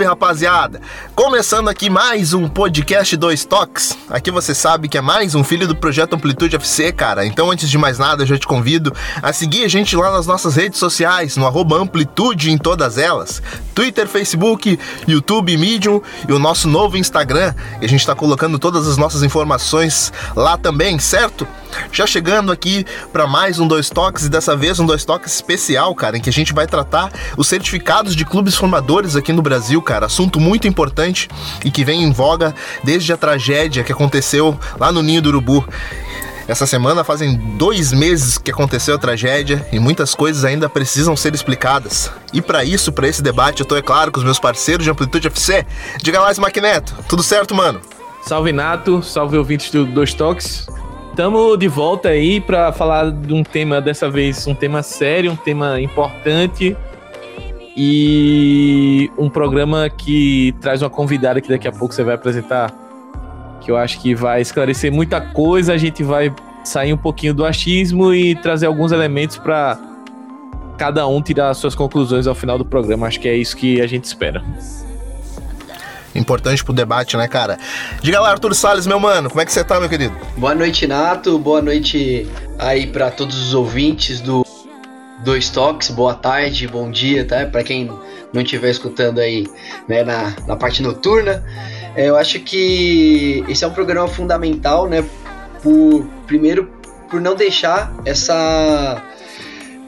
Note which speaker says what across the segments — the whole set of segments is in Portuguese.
Speaker 1: Salve, rapaziada! Começando aqui mais um podcast Dois Toques. Aqui você sabe que é mais um filho do projeto Amplitude FC, cara. Então, antes de mais nada, eu já te convido a seguir a gente lá nas nossas redes sociais, no Amplitude em todas elas: Twitter, Facebook, YouTube, Medium e o nosso novo Instagram. E a gente tá colocando todas as nossas informações lá também, certo? Já chegando aqui para mais um Dois Toques e dessa vez um Dois Toques especial, cara, em que a gente vai tratar os certificados de clubes formadores aqui no Brasil, cara. Assunto muito importante e que vem em voga desde a tragédia que aconteceu lá no Ninho do Urubu. Essa semana fazem dois meses que aconteceu a tragédia e muitas coisas ainda precisam ser explicadas. E para isso, para esse debate, eu tô, é claro, com os meus parceiros de Amplitude FC. Diga mais, Maquineto. Tudo certo, mano?
Speaker 2: Salve Nato, salve ouvintes do Dois Toques. Estamos de volta aí para falar de um tema, dessa vez, um tema sério, um tema importante e um programa que traz uma convidada que daqui a pouco você vai apresentar, que eu acho que vai esclarecer muita coisa. A gente vai sair um pouquinho do achismo e trazer alguns elementos para cada um tirar suas conclusões ao final do programa. Acho que é isso que a gente espera
Speaker 1: importante pro debate, né, cara? Diga lá, Arthur Salles, meu mano, como é que você tá, meu querido?
Speaker 3: Boa noite, Nato. Boa noite aí para todos os ouvintes do Dois Toques. Boa tarde, bom dia, tá? Para quem não estiver escutando aí, né, na, na parte noturna. É, eu acho que esse é um programa fundamental, né? Por, primeiro, por não deixar essa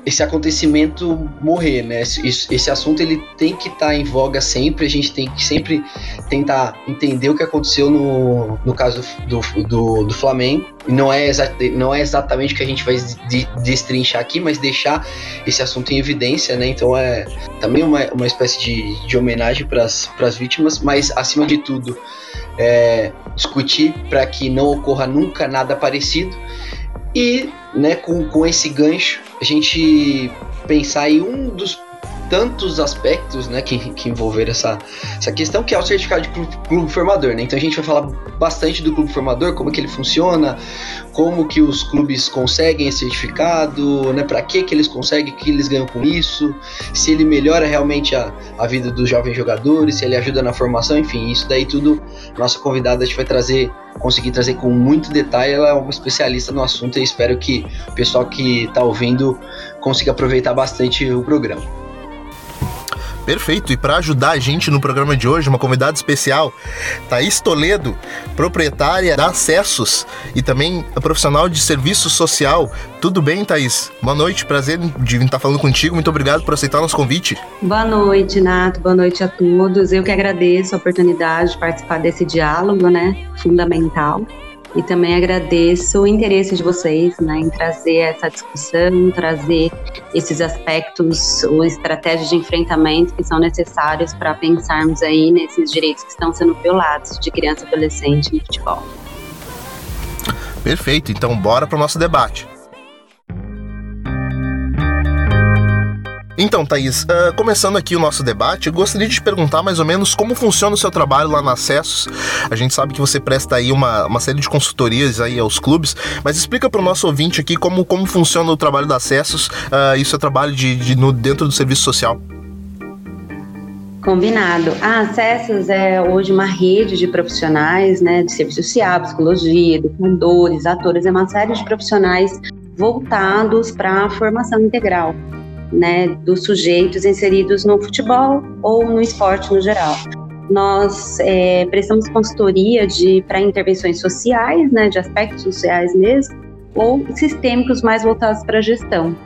Speaker 3: esse acontecimento morrer, né? Esse, esse assunto ele tem que estar tá em voga sempre, a gente tem que sempre tentar entender o que aconteceu no, no caso do, do, do Flamengo. Não é, não é exatamente o que a gente vai de, destrinchar aqui, mas deixar esse assunto em evidência, né? Então é também uma, uma espécie de, de homenagem para as vítimas, mas acima de tudo é, discutir para que não ocorra nunca nada parecido e né, com, com esse gancho a gente pensar em um dos tantos aspectos né, que, que envolveram essa, essa questão, que é o certificado de clube, clube, formador. Né? Então a gente vai falar bastante do clube formador, como que ele funciona, como que os clubes conseguem esse certificado, né, para que, que eles conseguem, o que eles ganham com isso, se ele melhora realmente a, a vida dos jovens jogadores, se ele ajuda na formação, enfim, isso daí tudo nossa convidada a gente vai trazer, conseguir trazer com muito detalhe, ela é uma especialista no assunto e espero que o pessoal que está ouvindo consiga aproveitar bastante o programa.
Speaker 1: Perfeito. E para ajudar a gente no programa de hoje, uma convidada especial, Thaís Toledo, proprietária da Acessos e também profissional de serviço social. Tudo bem, Thaís? Boa noite, prazer de estar falando contigo. Muito obrigado por aceitar nosso convite.
Speaker 4: Boa noite, Nato. Boa noite a todos. Eu que agradeço a oportunidade de participar desse diálogo, né? Fundamental. E também agradeço o interesse de vocês né, em trazer essa discussão, trazer esses aspectos ou estratégias de enfrentamento que são necessários para pensarmos aí nesses direitos que estão sendo violados de criança e adolescente no futebol.
Speaker 1: Perfeito, então bora para o nosso debate. Então, Thaís, uh, começando aqui o nosso debate, gostaria de te perguntar mais ou menos como funciona o seu trabalho lá na Acessos. A gente sabe que você presta aí uma, uma série de consultorias aí aos clubes, mas explica para o nosso ouvinte aqui como, como funciona o trabalho da Acessos uh, e o seu trabalho de, de, no, dentro do serviço social.
Speaker 4: Combinado. A Acessos é hoje uma rede de profissionais né, de serviço social, psicologia, educadores, atores, é uma série de profissionais voltados para a formação integral né, dos sujeitos inseridos no futebol ou no esporte no geral. Nós é, prestamos consultoria para intervenções sociais, né, de aspectos sociais mesmo, ou sistêmicos mais voltados para a gestão.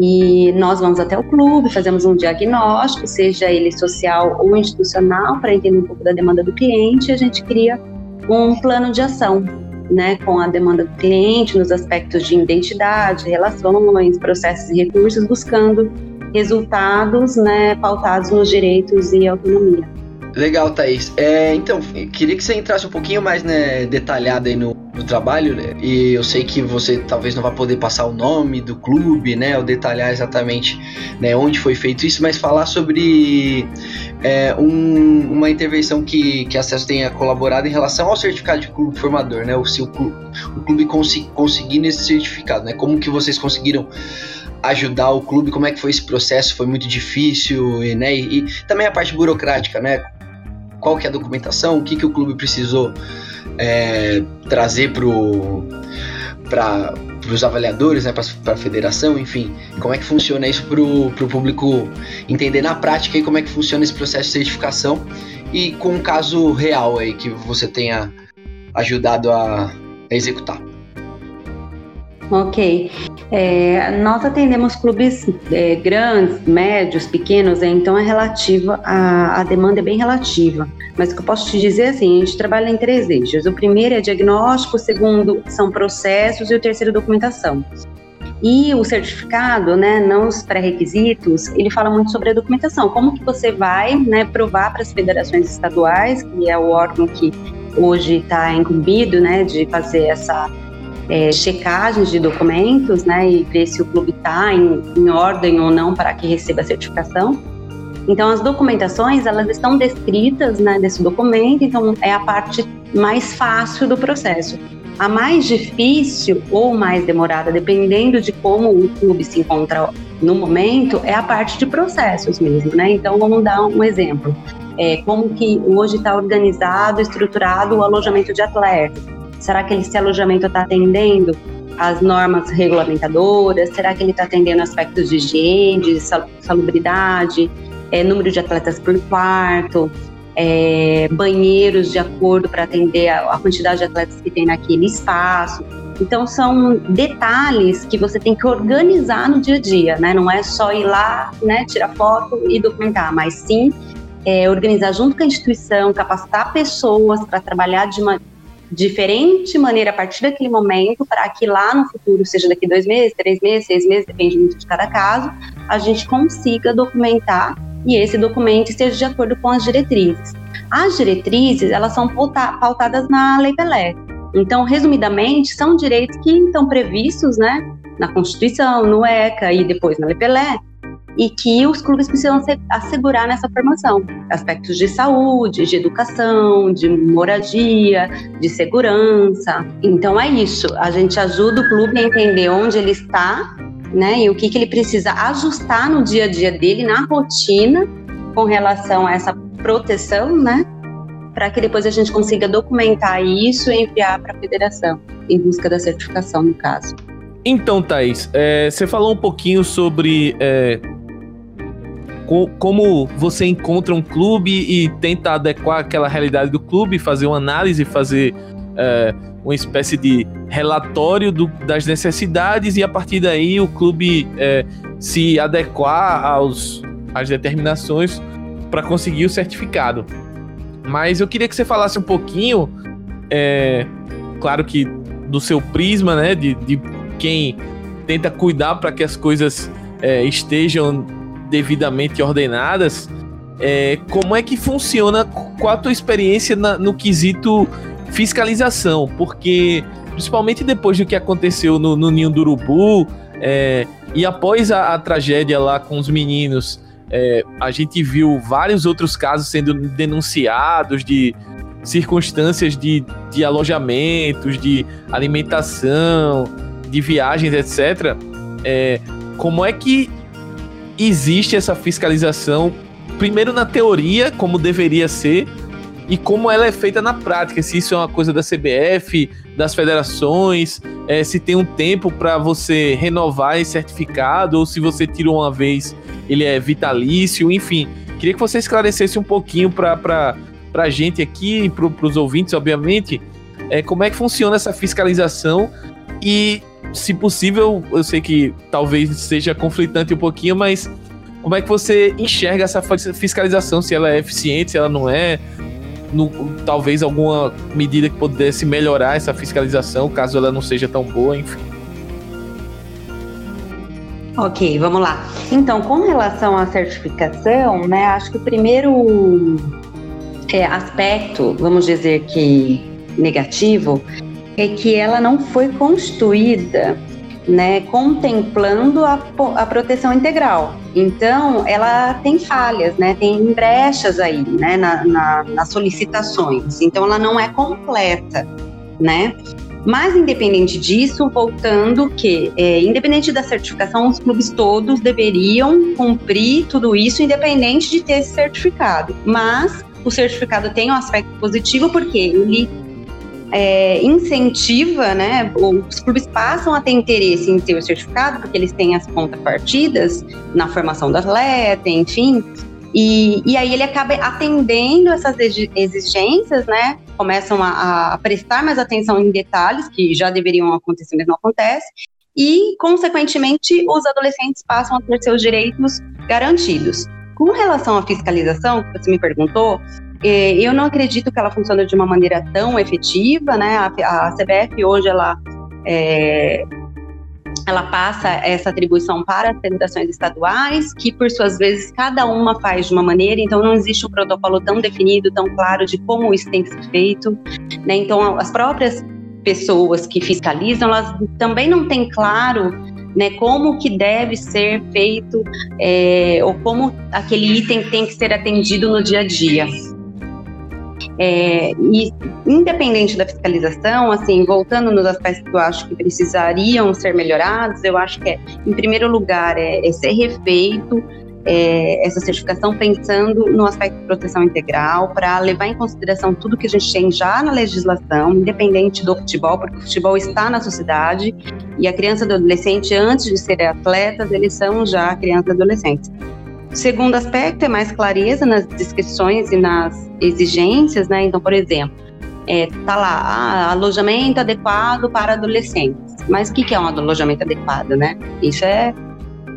Speaker 4: E nós vamos até o clube, fazemos um diagnóstico, seja ele social ou institucional, para entender um pouco da demanda do cliente, e a gente cria um plano de ação né, com a demanda do cliente nos aspectos de identidade, relações, processos e recursos, buscando resultados né, pautados nos direitos e autonomia.
Speaker 3: Legal, Thaís. É, então, queria que você entrasse um pouquinho mais né, detalhado aí no, no trabalho, né? E eu sei que você talvez não vá poder passar o nome do clube, né? Ou detalhar exatamente né, onde foi feito isso, mas falar sobre é, um, uma intervenção que, que a Acesso tenha colaborado em relação ao certificado de clube formador, né? O, se o clube, o clube conseguindo esse certificado, né? Como que vocês conseguiram ajudar o clube? Como é que foi esse processo? Foi muito difícil, e, né? E, e também a parte burocrática, né? Qual que é a documentação? O que, que o clube precisou é, trazer para os avaliadores, né, para a federação, enfim, como é que funciona isso para o público entender na prática e como é que funciona esse processo de certificação e com um caso real aí que você tenha ajudado a, a executar.
Speaker 4: Ok. É, nós atendemos clubes é, grandes, médios, pequenos, é, então é relativa, a, a demanda é bem relativa. Mas o que eu posso te dizer é assim, a gente trabalha em três eixos. O primeiro é diagnóstico, o segundo são processos e o terceiro documentação. E o certificado, né, não os pré-requisitos, ele fala muito sobre a documentação. Como que você vai né, provar para as federações estaduais, que é o órgão que hoje está incumbido né, de fazer essa é, checagens de documentos, né, e ver se o clube está em, em ordem ou não para que receba a certificação. Então, as documentações, elas estão descritas né, desse documento, então é a parte mais fácil do processo. A mais difícil ou mais demorada, dependendo de como o clube se encontra no momento, é a parte de processos mesmo, né? Então, vamos dar um exemplo. É, como que hoje está organizado, estruturado o alojamento de atletas. Será que esse alojamento está atendendo as normas regulamentadoras? Será que ele está atendendo aspectos de higiene, de salubridade, é, número de atletas por quarto, é, banheiros de acordo para atender a, a quantidade de atletas que tem naquele espaço? Então são detalhes que você tem que organizar no dia a dia, né? Não é só ir lá, né, tirar foto e documentar, mas sim é, organizar junto com a instituição, capacitar pessoas para trabalhar de uma diferente maneira a partir daquele momento, para que lá no futuro, seja daqui dois meses, três meses, seis meses, depende muito de cada caso, a gente consiga documentar e esse documento esteja de acordo com as diretrizes. As diretrizes, elas são pautadas na Lei Pelé. Então, resumidamente, são direitos que estão previstos, né, na Constituição, no ECA e depois na Lei Pelé, e que os clubes precisam assegurar nessa formação. Aspectos de saúde, de educação, de moradia, de segurança. Então é isso, a gente ajuda o clube a entender onde ele está, né, e o que, que ele precisa ajustar no dia a dia dele, na rotina, com relação a essa proteção, né, para que depois a gente consiga documentar isso e enviar para a federação, em busca da certificação, no caso.
Speaker 2: Então, Thaís, é, você falou um pouquinho sobre é, co como você encontra um clube e tenta adequar aquela realidade do clube, fazer uma análise, fazer é, uma espécie de relatório do, das necessidades e a partir daí o clube é, se adequar aos, às determinações para conseguir o certificado. Mas eu queria que você falasse um pouquinho, é, claro que do seu prisma, né, de, de quem tenta cuidar para que as coisas é, estejam devidamente ordenadas, é, como é que funciona, qual a tua experiência na, no quesito fiscalização? Porque, principalmente depois do que aconteceu no, no Ninho do Urubu, é, e após a, a, tragédia lá com os meninos, é, a gente viu vários outros casos sendo denunciados de circunstâncias de, de alojamentos, de alimentação, de viagens, etc. É, como é que existe essa fiscalização, primeiro na teoria, como deveria ser, e como ela é feita na prática. Se isso é uma coisa da CBF, das federações, é, se tem um tempo para você renovar esse certificado, ou se você tira uma vez, ele é vitalício, enfim. Queria que você esclarecesse um pouquinho para a gente aqui, para os ouvintes, obviamente, é, como é que funciona essa fiscalização e se possível, eu sei que talvez seja conflitante um pouquinho, mas como é que você enxerga essa fiscalização? Se ela é eficiente, se ela não é? No, talvez alguma medida que pudesse melhorar essa fiscalização, caso ela não seja tão boa, enfim.
Speaker 4: Ok, vamos lá. Então, com relação à certificação, né, acho que o primeiro é, aspecto, vamos dizer que negativo, é que ela não foi construída né, contemplando a, a proteção integral. Então, ela tem falhas, né, tem brechas aí, né, na, na, nas solicitações. Então, ela não é completa, né? Mas, independente disso, voltando que, é, independente da certificação, os clubes todos deveriam cumprir tudo isso, independente de ter esse certificado. Mas o certificado tem um aspecto positivo porque ele é, incentiva, né? Os clubes passam a ter interesse em ter o certificado, porque eles têm as contrapartidas na formação do atleta, enfim. E, e aí ele acaba atendendo essas exigências, né? Começam a, a prestar mais atenção em detalhes que já deveriam acontecer, mas não acontece. E, consequentemente, os adolescentes passam a ter seus direitos garantidos. Com relação à fiscalização, que você me perguntou, eu não acredito que ela funcione de uma maneira tão efetiva, né? A, a CBF hoje ela é, ela passa essa atribuição para as federações estaduais, que por suas vezes cada uma faz de uma maneira, então não existe um protocolo tão definido, tão claro de como isso tem que ser feito. Né? Então as próprias pessoas que fiscalizam, elas também não têm claro né, como que deve ser feito é, ou como aquele item tem que ser atendido no dia a dia. É, e independente da fiscalização, assim, voltando nos aspectos que eu acho que precisariam ser melhorados, eu acho que é, em primeiro lugar, é, é ser refeito é, essa certificação pensando no aspecto de proteção integral, para levar em consideração tudo que a gente tem já na legislação, independente do futebol, porque o futebol está na sociedade e a criança e adolescente, antes de serem atletas, eles são já crianças e adolescentes. O segundo aspecto é mais clareza nas descrições e nas exigências, né? Então, por exemplo, é, tá lá, ah, alojamento adequado para adolescentes. Mas o que, que é um alojamento adequado, né? Isso é,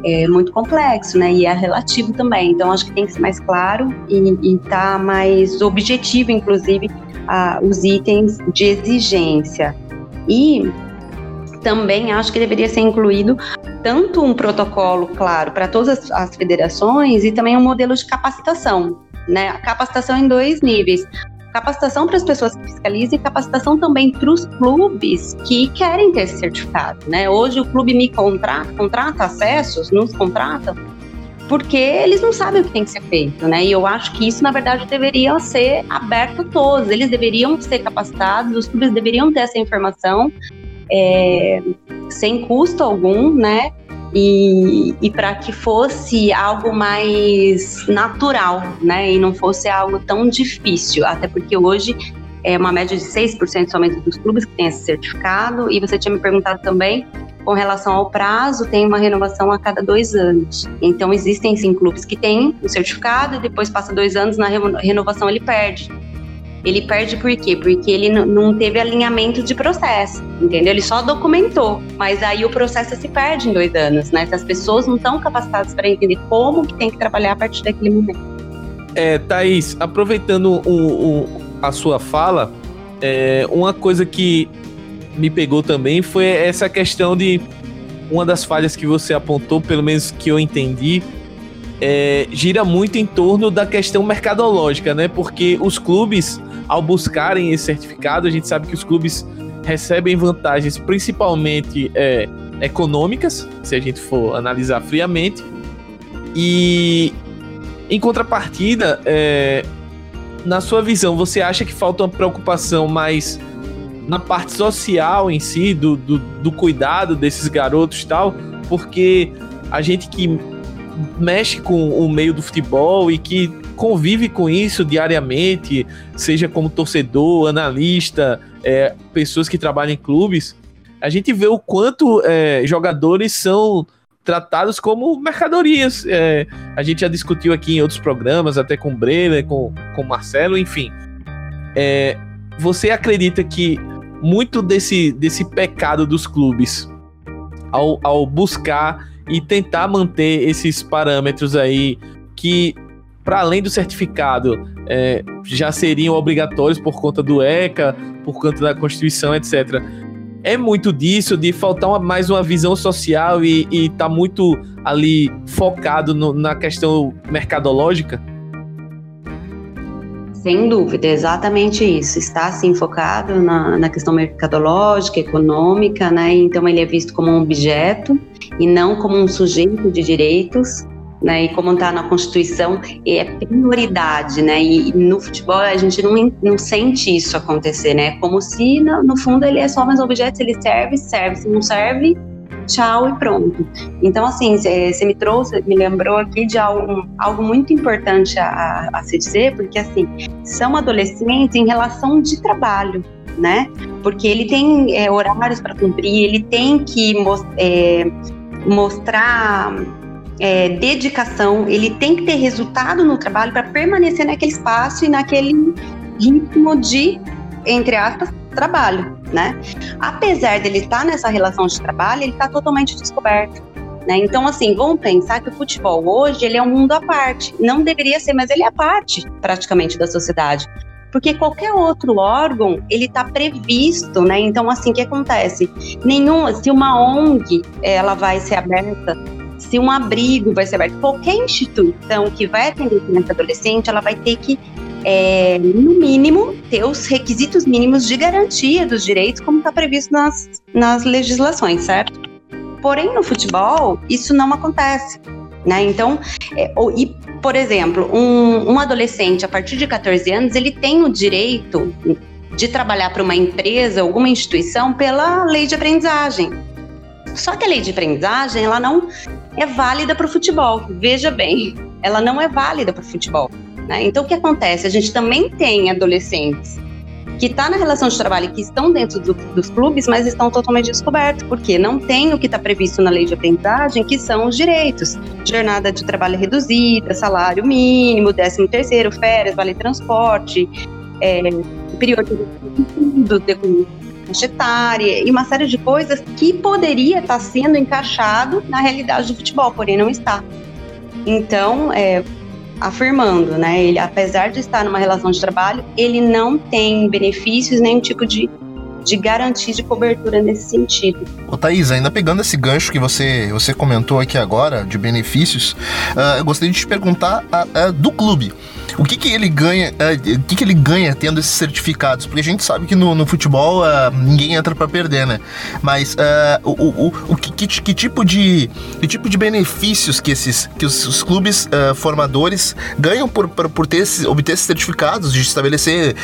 Speaker 4: é, muito complexo, né? E é relativo também. Então, acho que tem que ser mais claro e, estar tá mais objetivo, inclusive, a, os itens de exigência. E também acho que deveria ser incluído tanto um protocolo, claro, para todas as, as, federações e também um modelo de capacitação, né? Capacitação em dois níveis. Capacitação para as pessoas que fiscalizam e capacitação também para os clubes que querem ter esse certificado, né? Hoje o clube me contrata, contrata acessos, nos contrata, porque eles não sabem o que tem que ser feito, né? E eu acho que isso, na verdade, deveria ser aberto a todos. Eles deveriam ser capacitados, os clubes deveriam ter essa informação é, sem custo algum, né? E, e para que fosse algo mais natural, né? E não fosse algo tão difícil, até porque hoje é uma média de 6% somente dos clubes que tem esse certificado. E você tinha me perguntado também com relação ao prazo, tem uma renovação a cada dois anos. Então, existem sim clubes que têm o certificado e depois passa dois anos, na renovação ele perde. Ele perde por quê? Porque ele não teve alinhamento de processo, entendeu? Ele só documentou, mas aí o processo se perde em dois anos, né? Se as pessoas não estão capacitadas para entender como que tem que trabalhar a partir daquele momento.
Speaker 2: É, Thaís, aproveitando o, o, a sua fala, é, uma coisa que me pegou também foi essa questão de uma das falhas que você apontou, pelo menos que eu entendi, é, gira muito em torno da questão mercadológica, né? Porque os clubes ao buscarem esse certificado, a gente sabe que os clubes recebem vantagens principalmente é, econômicas, se a gente for analisar friamente, e em contrapartida, é, na sua visão, você acha que falta uma preocupação mais na parte social em si, do, do, do cuidado desses garotos e tal? Porque a gente que mexe com o meio do futebol e que convive com isso diariamente, seja como torcedor, analista, é, pessoas que trabalham em clubes, a gente vê o quanto é, jogadores são tratados como mercadorias. É, a gente já discutiu aqui em outros programas, até com o Breler, com, com o Marcelo, enfim. É, você acredita que muito desse, desse pecado dos clubes, ao, ao buscar e tentar manter esses parâmetros aí que para além do certificado, é, já seriam obrigatórios por conta do ECA, por conta da Constituição, etc. É muito disso, de faltar uma, mais uma visão social e, estar tá muito ali focado no, na questão mercadológica?
Speaker 4: Sem dúvida, é exatamente isso. Está assim focado na, na questão mercadológica, econômica, né? Então ele é visto como um objeto e não como um sujeito de direitos né? E como está na Constituição, é prioridade, né? E, no futebol a gente não, não sente isso acontecer, né? Como se no, no fundo ele é só mais objeto, se ele serve, serve, se não serve, tchau e pronto. Então, assim, você me trouxe, me lembrou aqui de algo, algo muito importante a, a, se dizer, porque, assim, são adolescentes em relação de trabalho, né? Porque ele tem é, horários para cumprir, ele tem que é, mostrar é, dedicação, ele tem que ter resultado no trabalho para permanecer naquele espaço e naquele ritmo de, entre aspas, trabalho, né? Apesar dele estar nessa relação de trabalho, ele está totalmente descoberto. Né? Então, assim, vamos pensar que o futebol hoje ele é um mundo à parte. Não deveria ser, mas ele é parte praticamente da sociedade. Porque qualquer outro órgão, ele está previsto, né? Então, assim, o que acontece? Nenhum, se uma ONG, ela vai ser aberta se um abrigo vai ser aberto, qualquer instituição que vai atender criança adolescente, ela vai ter que, é, no mínimo, ter os requisitos mínimos de garantia dos direitos, como está previsto nas, nas legislações, certo? Porém, no futebol, isso não acontece. Né? Então, é, ou, e, por exemplo, um, um adolescente a partir de 14 anos, ele tem o direito de trabalhar para uma empresa, alguma instituição, pela lei de aprendizagem. Só que a lei de aprendizagem, ela não é válida para o futebol. Veja bem, ela não é válida para o futebol. Né? Então, o que acontece? A gente também tem adolescentes que estão tá na relação de trabalho e que estão dentro do, dos clubes, mas estão totalmente descobertos, porque não tem o que está previsto na lei de aprendizagem, que são os direitos. Jornada de trabalho reduzida, salário mínimo, décimo terceiro, férias, vale transporte, é, período de faixa etária e uma série de coisas que poderia estar sendo encaixado na realidade do futebol, porém não está. Então, é, afirmando, né, ele apesar de estar numa relação de trabalho, ele não tem benefícios, nenhum tipo de de garantia de cobertura nesse sentido.
Speaker 1: Ô Thaís, ainda pegando esse gancho que você, você comentou aqui agora, de benefícios, uh, eu gostaria de te perguntar uh, do clube. O que, que ele ganha? Uh, o que, que ele ganha tendo esses certificados? Porque a gente sabe que no, no futebol uh, ninguém entra para perder, né? Mas uh, o, o, o que, que, que, tipo de que tipo de benefícios que esses que os, os clubes formadores ganham por, por, por ter obter esses certificados de estabelecer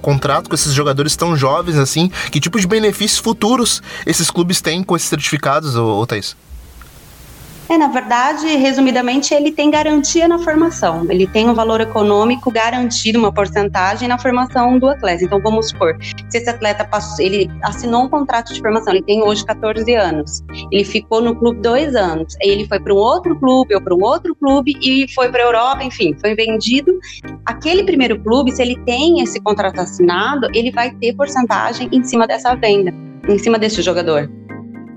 Speaker 1: contrato com esses jogadores tão jovens assim? Que tipo de benefícios futuros esses clubes têm com esses certificados, ô, ô Thaís?
Speaker 4: É, na verdade, resumidamente, ele tem garantia na formação. Ele tem um valor econômico garantido, uma porcentagem na formação do atleta. Então, vamos supor, se esse atleta passou, ele assinou um contrato de formação, ele tem hoje 14 anos, ele ficou no clube dois anos, aí ele foi para um outro clube ou para um outro clube e foi para a Europa, enfim, foi vendido. Aquele primeiro clube, se ele tem esse contrato assinado, ele vai ter porcentagem em cima dessa venda, em cima desse jogador.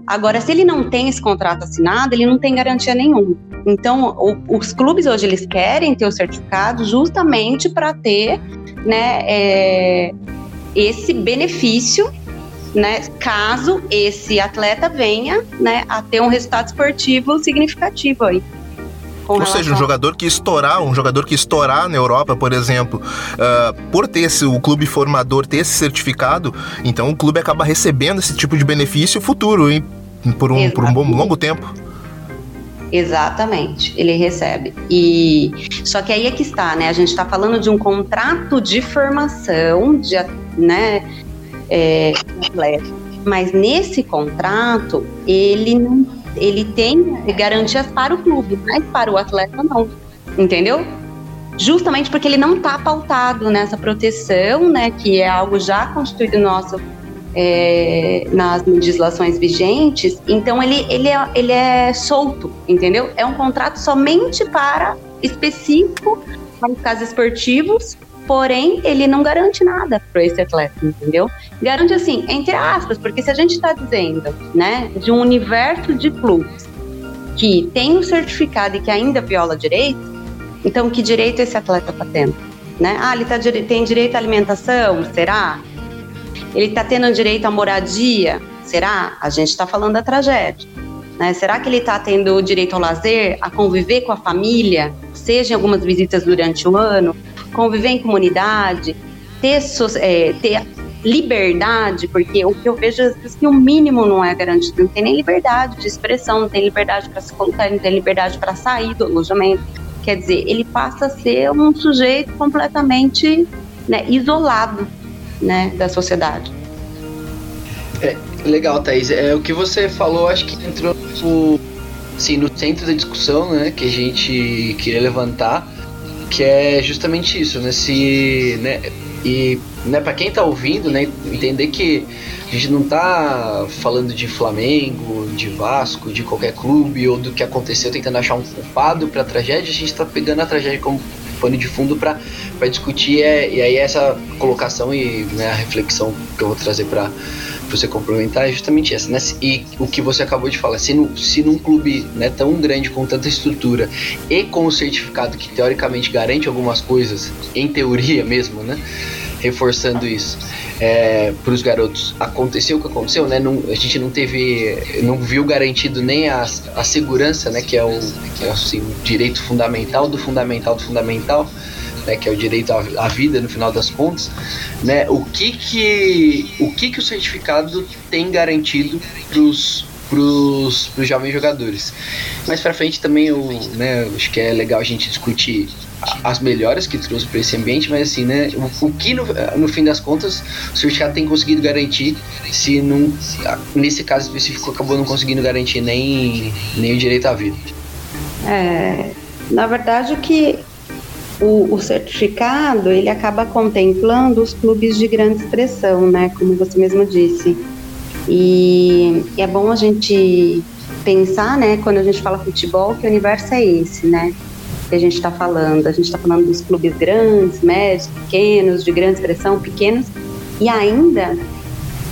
Speaker 4: Agora, se ele não tem esse contrato assinado, ele não tem garantia nenhuma. Então, o, os clubes hoje eles querem ter o certificado justamente para ter, né, é, esse benefício, né, caso esse atleta venha, né, a ter um resultado esportivo significativo aí.
Speaker 1: Ou seja, um jogador que estourar, um jogador que estourar na Europa, por exemplo, uh, por ter esse, o clube formador ter esse certificado, então o clube acaba recebendo esse tipo de benefício futuro, hein? Por um, por um bom, longo tempo.
Speaker 4: Exatamente, ele recebe. E só que aí é que está, né? A gente está falando de um contrato de formação de, né, é, mas nesse contrato ele não, ele tem garantias para o clube, mas para o atleta não, entendeu? Justamente porque ele não está pautado nessa proteção, né? Que é algo já constituído no nosso é, nas legislações vigentes, então ele, ele, é, ele é solto, entendeu? É um contrato somente para específico para os casos esportivos, porém ele não garante nada para esse atleta, entendeu? Garante assim, entre aspas, porque se a gente está dizendo, né, de um universo de clubes que tem um certificado e que ainda viola direito, então que direito esse atleta está tendo? Né? Ah, ele tá, tem direito à alimentação? Será? Ele está tendo direito à moradia? Será? A gente está falando da tragédia. Né? Será que ele está tendo direito ao lazer, a conviver com a família, seja em algumas visitas durante o ano, conviver em comunidade, ter, é, ter liberdade, porque o que eu vejo é que o mínimo não é garantido, não tem nem liberdade de expressão, não tem liberdade para se colocar, não tem liberdade para sair do alojamento. Quer dizer, ele passa a ser um sujeito completamente né, isolado né, da sociedade.
Speaker 3: É, legal, Thaís. É, o que você falou, acho que entrou no, assim, no centro da discussão né, que a gente queria levantar, que é justamente isso, né? Se, né e né, para quem tá ouvindo, né, entender que a gente não tá falando de Flamengo, de Vasco, de qualquer clube ou do que aconteceu tentando achar um culpado para a tragédia, a gente tá pegando a tragédia como pano de fundo para discutir é, e aí essa colocação e né, a reflexão que eu vou trazer para você complementar é justamente essa, né? E o que você acabou de falar, se, no, se num clube né, tão grande, com tanta estrutura e com o certificado que teoricamente garante algumas coisas, em teoria mesmo, né? Reforçando isso é, para os garotos, aconteceu o que aconteceu, né? Não, a gente não teve, não viu garantido nem a, a segurança, né? Que é o, que é, assim, o direito fundamental do fundamental do fundamental né, que é o direito à, vida no final das contas, né, o que que o que que o certificado tem garantido pros pros, pros jovens jogadores. Mais para frente também eu, né, acho que é legal a gente discutir as melhoras que trouxe para esse ambiente, mas assim, né, o, o que no, no, fim das contas o certificado tem conseguido garantir, se não, nesse caso específico acabou não conseguindo garantir nem, nem o direito à vida.
Speaker 4: É, na verdade, o que o, o, certificado ele acaba contemplando os clubes de grande expressão, né? Como você mesmo disse. E, e é bom a gente pensar, né? Quando a gente fala futebol, que universo é esse, né? Que a gente está falando. A gente está falando dos clubes grandes, médios, pequenos, de grande expressão, pequenos. E ainda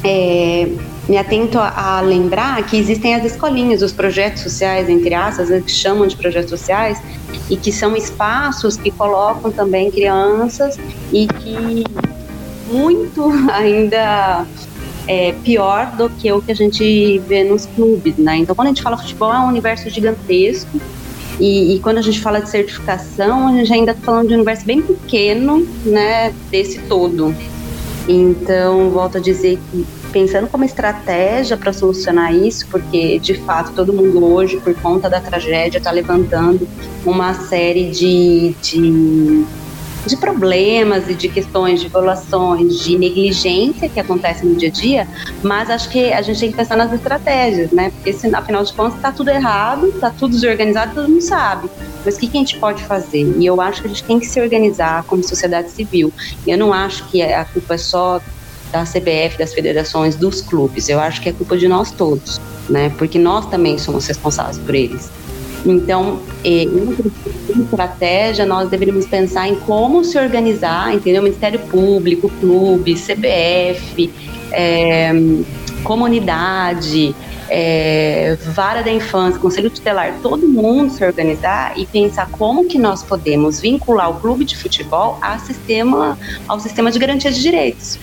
Speaker 4: é, me atento a, a, lembrar que existem as escolinhas, os projetos sociais, entre aspas, que chamam de projetos sociais, e que são espaços que colocam também crianças e que muito ainda é pior do que o que a gente vê nos clubes, né? Então, quando a gente fala futebol, é um universo gigantesco. E, e quando a gente fala de certificação, a gente ainda está falando de um universo bem pequeno, né? Desse todo. Então, volto a dizer que pensando como estratégia para solucionar isso, porque de fato todo mundo hoje, por conta da tragédia, está levantando uma série de, de, de, problemas e de questões de violações, de negligência que acontece no dia a dia, mas acho que a gente tem que pensar nas estratégias, né? Porque se, afinal de contas está tudo errado, está tudo desorganizado, todo mundo sabe. Mas o que, que a gente pode fazer? E eu acho que a gente tem que se organizar como sociedade civil. Eu não acho que a culpa é só da CBF, das federações, dos clubes. Eu acho que é culpa de nós todos, né? Porque nós também somos responsáveis por eles. Então, em estratégia, nós deveríamos pensar em como se organizar, entendeu? Ministério Público, clube, CBF, é, comunidade, é, vara da infância, conselho tutelar, todo mundo se organizar e pensar como que nós podemos vincular o clube de futebol ao sistema, ao sistema de garantia de direitos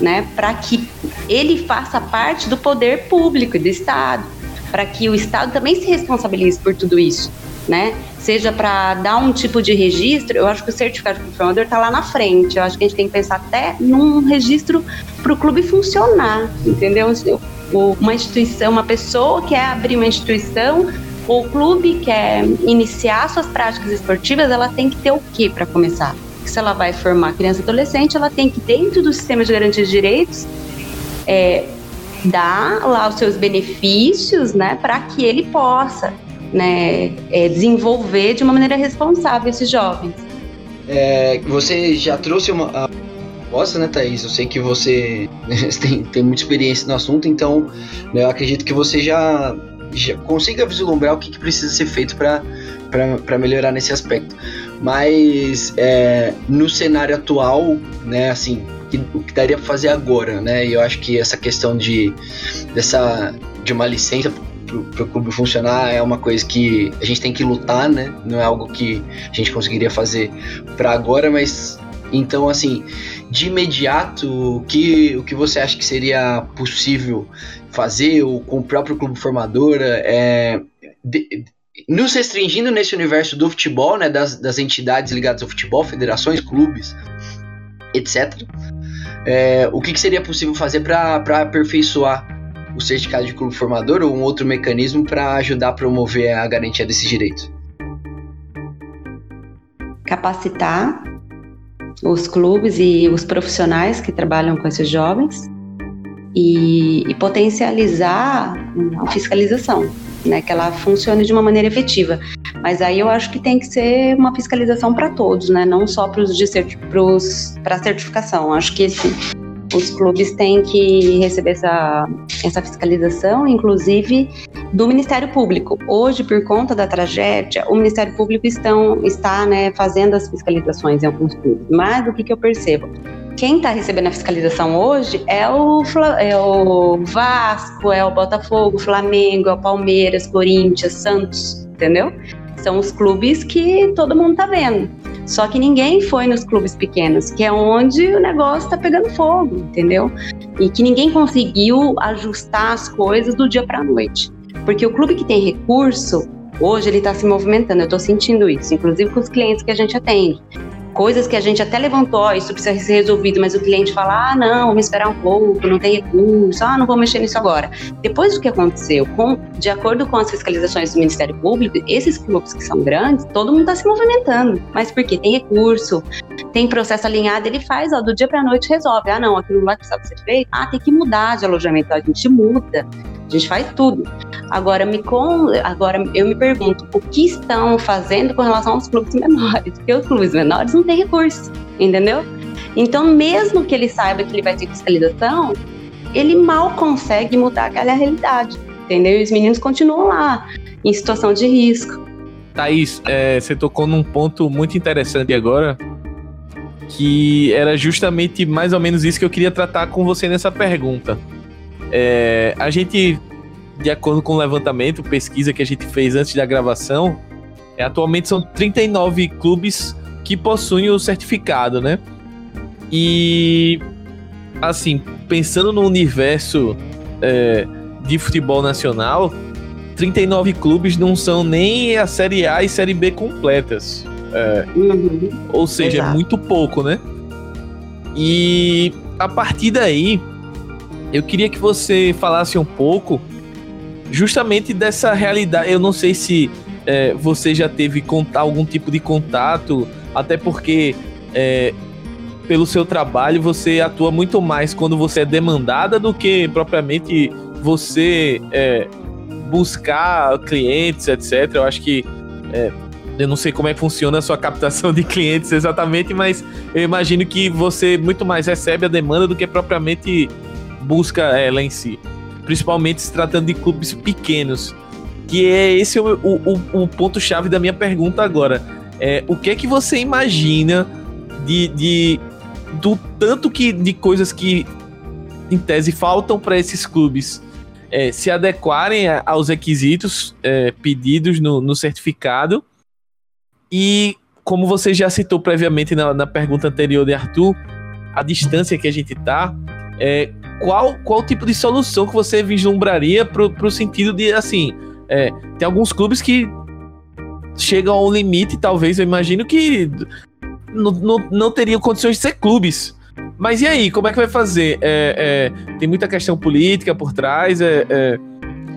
Speaker 4: né, para que ele faça parte do poder público e do Estado, para que o Estado também se responsabilize por tudo isso, né? Seja para dar um tipo de registro, eu acho que o certificado de formador está lá na frente. Eu acho que a gente tem que pensar até num registro para o clube funcionar, entendeu? Uma instituição, uma pessoa quer abrir uma instituição o clube quer iniciar suas práticas esportivas, ela tem que ter o que para começar? se ela vai formar criança e adolescente, ela tem que, dentro do sistema de garantia de direitos, é, dar lá os seus benefícios, né, para que ele possa, né, é, desenvolver de uma maneira responsável esses jovens.
Speaker 3: É, você já trouxe uma proposta, né, Thaís? Eu sei que você tem, tem muita experiência no assunto, então né, eu acredito que você já, já consiga vislumbrar o que, que precisa ser feito para melhorar nesse aspecto. Mas é, no cenário atual, né, assim, o que daria para fazer agora, né? E eu acho que essa questão de dessa de uma licença para o clube funcionar é uma coisa que a gente tem que lutar, né? Não é algo que a gente conseguiria fazer para agora, mas então assim, de imediato, o que o que você acha que seria possível fazer ou com o próprio clube formador é de, nos restringindo nesse universo do futebol, né, das, das entidades ligadas ao futebol, federações, clubes, etc. é, o que, que, seria possível fazer para aperfeiçoar o certificado de clube formador ou um outro mecanismo para ajudar a promover a garantia desse direito?
Speaker 4: Capacitar os clubes e os profissionais que trabalham com esses jovens e, e potencializar a fiscalização, né, que ela funcione de uma maneira efetiva. Mas aí eu acho que tem que ser uma fiscalização para todos, né, não só para a certificação. Acho que esse, os clubes têm que receber essa, essa fiscalização, inclusive do Ministério Público. Hoje, por conta da tragédia, o Ministério Público estão, está né, fazendo as fiscalizações em alguns clubes. Mas o que, que eu percebo? Quem está recebendo a fiscalização hoje é o, é o Vasco, é o Botafogo, Flamengo, é o Palmeiras, Corinthians, Santos, entendeu? São os clubes que todo mundo está vendo. Só que ninguém foi nos clubes pequenos, que é onde o negócio está pegando fogo, entendeu? E que ninguém conseguiu ajustar as coisas do dia para a noite. Porque o clube que tem recurso, hoje ele está se movimentando, eu estou sentindo isso, inclusive com os clientes que a gente atende coisas que a gente até levantou, isso precisa ser resolvido, mas o cliente fala: ah, não, vamos esperar um pouco, não tem recurso, ah, não vou mexer nisso agora. Depois do que aconteceu, com, de acordo com as fiscalizações do Ministério Público, esses clubes que são grandes, todo mundo está se movimentando. Mas porque tem recurso, tem processo alinhado, ele faz, ó, do dia para noite resolve. Ah, não, aquilo lá que precisava ser feito, ah, tem que mudar de alojamento, a gente muda. A gente faz tudo. Agora, me com, agora eu me pergunto, o que estão fazendo com relação aos clubes menores? Porque os clubes menores não têm recurso, entendeu? Então, mesmo que ele saiba que ele vai ter fiscalização, ele mal consegue mudar aquela realidade, entendeu? E os meninos continuam lá, em situação de risco.
Speaker 2: Thaís, é, você tocou num ponto muito interessante agora, que era justamente mais ou menos isso que eu queria tratar com você nessa pergunta. É, a gente, de acordo com o levantamento, pesquisa que a gente fez antes da gravação, é, atualmente são 39 clubes que possuem o certificado, né? E, assim, pensando no universo é, de futebol nacional, 39 clubes não são nem a Série A e Série B completas. É, uhum. Ou seja, é Exato. é muito pouco, né? E a partir daí, eu queria que você falasse um pouco justamente dessa realidade. Eu não sei se é, você já teve algum tipo de contato, até porque é, pelo seu trabalho você atua muito mais quando você é demandada do que propriamente você é, buscar clientes, etc. Eu acho que é, eu não sei como é que funciona a sua captação de clientes exatamente, mas eu imagino que você muito mais recebe a demanda do que propriamente busca ela em si. Principalmente se tratando de clubes pequenos. Que é esse o, o, o ponto-chave da minha pergunta agora. É, o que é que você imagina de, de do tanto que de coisas que em tese faltam para esses clubes é, se adequarem aos requisitos é, pedidos no, no, certificado e como você já citou previamente na, na pergunta anterior de Arthur a distância que a gente tá é, qual, qual tipo de solução que você vislumbraria pro, pro sentido de, assim, é, tem alguns clubes que chegam ao limite, talvez, eu imagino que não, não, teriam condições de ser clubes. Mas e aí, como é que vai fazer? É, é, tem muita questão política por trás, é, é,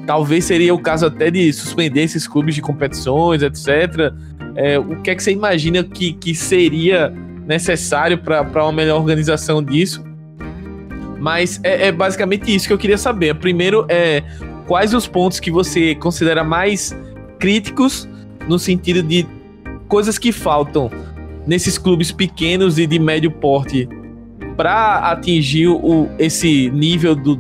Speaker 2: talvez seria o caso até de suspender esses clubes de competições, etc. É, o que é que você imagina que, que seria necessário para uma melhor organização disso? Mas é, é, basicamente isso que eu queria saber. Primeiro, é quais os pontos que você considera mais críticos no sentido de coisas que faltam nesses clubes pequenos e de médio porte para atingir o, esse nível do,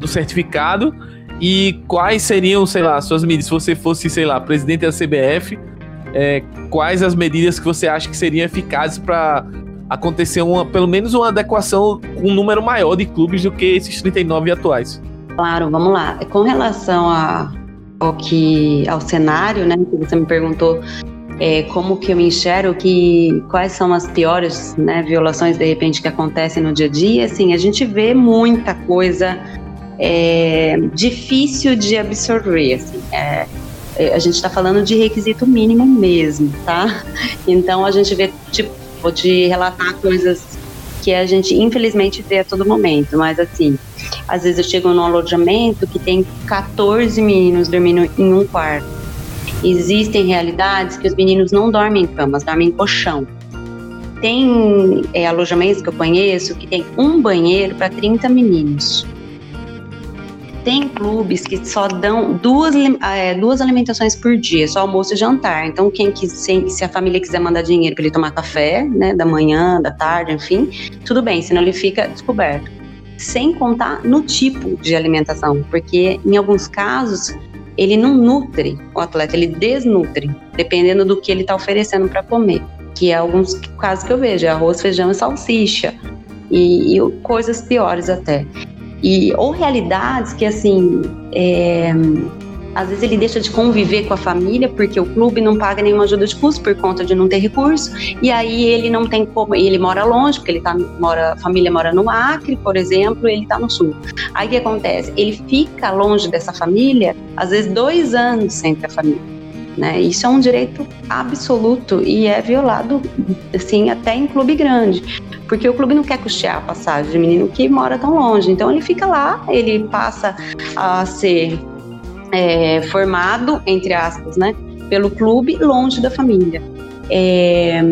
Speaker 2: do certificado e quais seriam, sei lá, suas medidas, se você fosse, sei lá, presidente da CBF, é, quais as medidas que você acha que seriam eficazes para acontecer uma, pelo menos uma adequação com um número maior de clubes do que esses 39 atuais.
Speaker 4: Claro, vamos lá. Com relação a, ao que ao cenário, né, que você me perguntou é, como que eu enxergo que quais são as piores né, violações de repente que acontecem no dia a dia, assim, a gente vê muita coisa é, difícil de absorver, assim, é, é a gente está falando de requisito mínimo mesmo, tá? Então a gente vê tipo Vou te relatar coisas que a gente infelizmente vê a todo momento, mas assim, às vezes eu chego num alojamento que tem 14 meninos dormindo em um quarto. Existem realidades que os meninos não dormem em camas, dormem em colchão. Tem é, alojamentos que eu conheço que tem um banheiro para 30 meninos. Tem clubes que só dão duas, é, duas alimentações por dia, só almoço e jantar. Então, quem quiser, se a família quiser mandar dinheiro para ele tomar café, né, da manhã, da tarde, enfim, tudo bem, senão ele fica descoberto. Sem contar no tipo de alimentação, porque em alguns casos ele não nutre o atleta, ele desnutre, dependendo do que ele está oferecendo para comer que é alguns casos que eu vejo, é arroz, feijão e salsicha, e, e coisas piores até. E, ou realidades que, assim, é, às vezes ele deixa de conviver com a família porque o clube não paga nenhuma ajuda de custo por conta de não ter recurso. E aí ele não tem como ele mora longe porque ele tá mora a família mora no Acre por exemplo ele está no sul. Aí o que acontece? Ele fica longe dessa família às vezes dois anos sem ter a família né? Isso é um direito absoluto e é violado, assim, até em clube grande, porque o clube não quer custear a passagem de menino que mora tão longe, então ele fica lá, ele passa a ser é, formado, entre aspas, né, pelo clube, longe da família. É,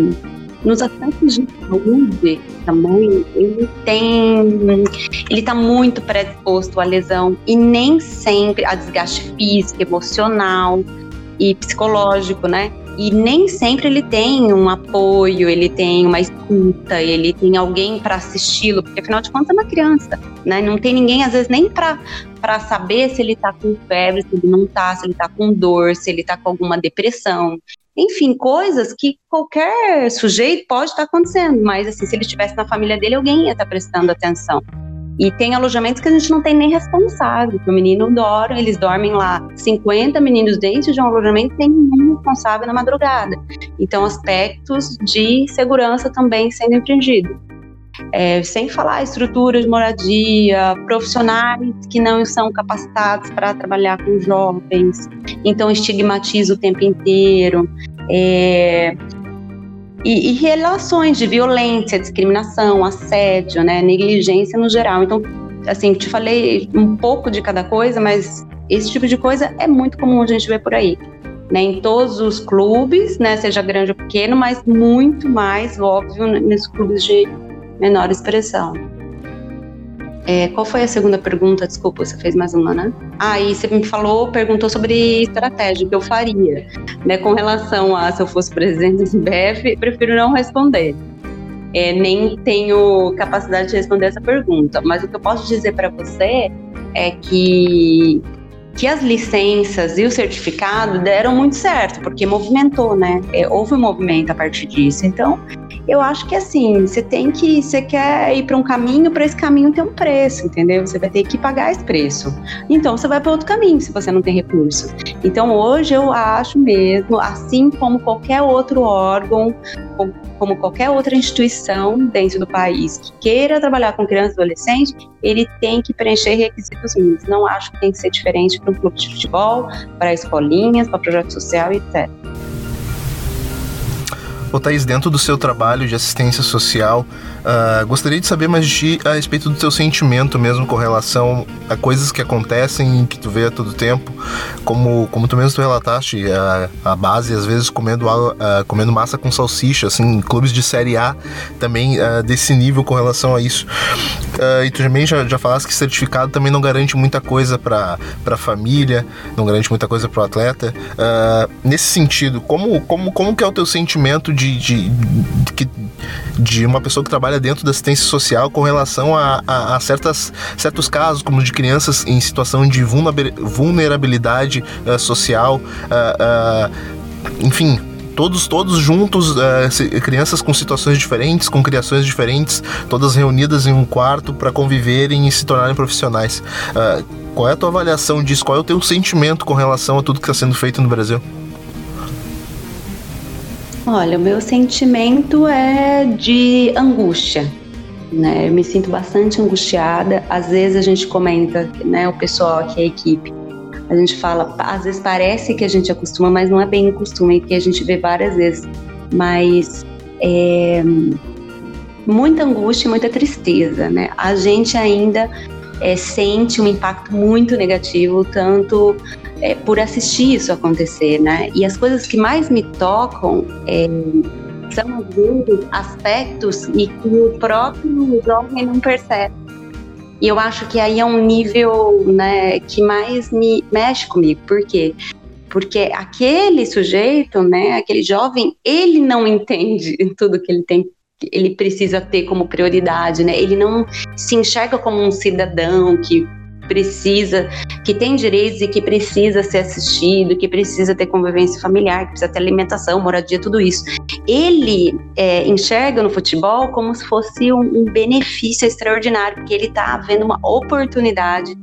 Speaker 4: nos aspectos de saúde também, ele tem, ele está muito predisposto à lesão e nem sempre a desgaste físico, emocional, e psicológico, né? E nem sempre ele tem um apoio, ele tem uma escuta, ele tem alguém para assisti-lo, porque afinal de contas é uma criança, né? Não tem ninguém, às vezes, nem para saber se ele está com febre, se ele não está, se ele está com dor, se ele está com alguma depressão. Enfim, coisas que qualquer sujeito pode estar tá acontecendo, mas assim, se ele estivesse na família dele, alguém ia estar tá prestando atenção. E tem alojamentos que a gente não tem nem responsável, o menino dorme, eles dormem lá 50 meninos dentro de um alojamento tem nenhum responsável na madrugada. Então, aspectos de segurança também sendo empreendidos. É, sem falar estrutura de moradia, profissionais que não são capacitados para trabalhar com jovens, então estigmatiza o tempo inteiro. É, e, e, relações de violência, discriminação, assédio, né, negligência no geral. Então, assim, te falei um pouco de cada coisa, mas esse tipo de coisa é muito comum a gente ver por aí. Né, em todos os clubes, né, seja grande ou pequeno, mas muito mais, óbvio, nesses clubes de menor expressão. É, qual foi a segunda pergunta? Desculpa, você fez mais uma, né? Ah, e você me falou, perguntou sobre estratégia, que eu faria. Né, com relação a se eu fosse presidente do BF, prefiro não responder. É, nem tenho capacidade de responder essa pergunta. Mas o que eu posso dizer para você é que que as licenças e o certificado deram muito certo, porque movimentou, né? É, houve um movimento a partir disso. Então, eu acho que assim, você tem que, você quer ir para um caminho, para esse caminho tem um preço, entendeu? Você vai ter que pagar esse preço. Então, você vai para outro caminho se você não tem recurso. Então, hoje eu acho mesmo, assim como qualquer outro órgão, como qualquer outra instituição dentro do país que queira trabalhar com criança e adolescente, ele tem que preencher requisitos mínimos. Não acho que tem que ser diferente para um clube de futebol, para escolinhas, para projeto social, etc.
Speaker 1: Ô Thaís, dentro do seu trabalho de assistência social, uh, gostaria de saber mais de ti a respeito do teu sentimento mesmo com relação a coisas que acontecem que tu vê a todo tempo, como, como tu mesmo tu relataste, a, a base às vezes comendo, uh, comendo massa com salsicha, assim, clubes de série A também uh, desse nível com relação a isso. e tu também já, já falaste que certificado também não garante muita coisa para a família, não garante muita coisa para o atleta. nesse sentido, como, como, como que é o teu sentimento de, de, de, de uma pessoa que trabalha dentro da assistência social com relação a, a, a certas, certos casos, como de crianças em situação de vulnerabilidade uh, social, uh, uh, enfim, todos todos juntos, uh, crianças com situações diferentes, com criações diferentes, todas reunidas em um quarto para conviverem e se tornarem profissionais. Uh, qual é a tua avaliação disso? Qual é o teu sentimento com relação a tudo que está sendo feito no Brasil?
Speaker 4: Olha, o meu sentimento é de angústia. Né? Eu me sinto bastante angustiada. Às vezes a gente comenta, né, o pessoal aqui, a equipe, a gente fala, às vezes parece que a gente acostuma, mas não é bem o costume, que a gente vê várias vezes. Mas é, muita angústia muita tristeza, né? A gente ainda é, sente um impacto muito negativo, tanto é, por assistir isso acontecer, né? E as coisas que mais me tocam é, são, vezes, aspectos e que o próprio jovem não percebe. E eu acho que aí é um nível né, que mais me mexe comigo. Por quê? Porque aquele sujeito, né, aquele jovem, ele não entende tudo que ele tem ele precisa ter como prioridade, né? Ele não se enxerga como um cidadão que precisa, que tem direitos e que precisa ser assistido, que precisa ter convivência familiar, que precisa ter alimentação, moradia, tudo isso. Ele é, enxerga no futebol como se fosse um, um benefício extraordinário, porque ele está vendo uma oportunidade